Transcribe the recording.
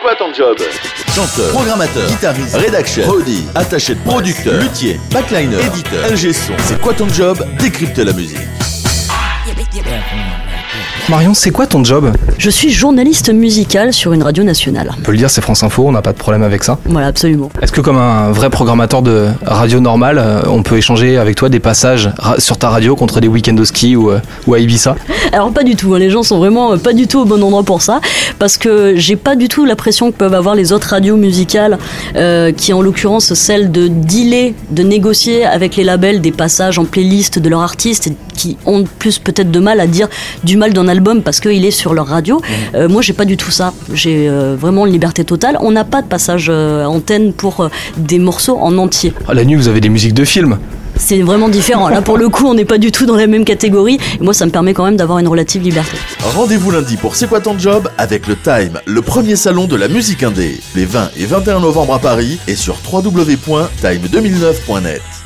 quoi ton job Chanteur, programmateur, guitariste, rédaction, prodi, attaché de producteur, luthier, backliner, éditeur, LG son. C'est quoi ton job? Décrypte la musique. Marion, c'est quoi ton job? Je suis journaliste musical sur une radio nationale. On peut le dire, c'est France Info, on n'a pas de problème avec ça? Voilà, absolument. Est-ce que comme un vrai programmateur de radio normale, euh, on peut échanger avec toi des passages sur ta radio contre des week-ends au ski ou, euh, ou à Ibiza? Alors pas du tout, hein, les gens sont vraiment euh, pas du tout au bon endroit pour ça, parce que j'ai pas du tout la pression que peuvent avoir les autres radios musicales, euh, qui en l'occurrence celle de dealer, de négocier avec les labels des passages en playlist de leur artiste, et qui ont plus peut-être de mal à dire du mal d'un album parce qu'il est sur leur radio. Euh, moi j'ai pas du tout ça, j'ai euh, vraiment une liberté totale. On n'a pas de passage euh, antenne pour euh, des morceaux en entier. Ah, La nuit, vous avez des musiques de films. C'est vraiment différent. Là pour le coup on n'est pas du tout dans la même catégorie. Et moi ça me permet quand même d'avoir une relative liberté. Rendez-vous lundi pour C'est quoi ton job avec le Time, le premier salon de la musique indé, les 20 et 21 novembre à Paris et sur www.time2009.net.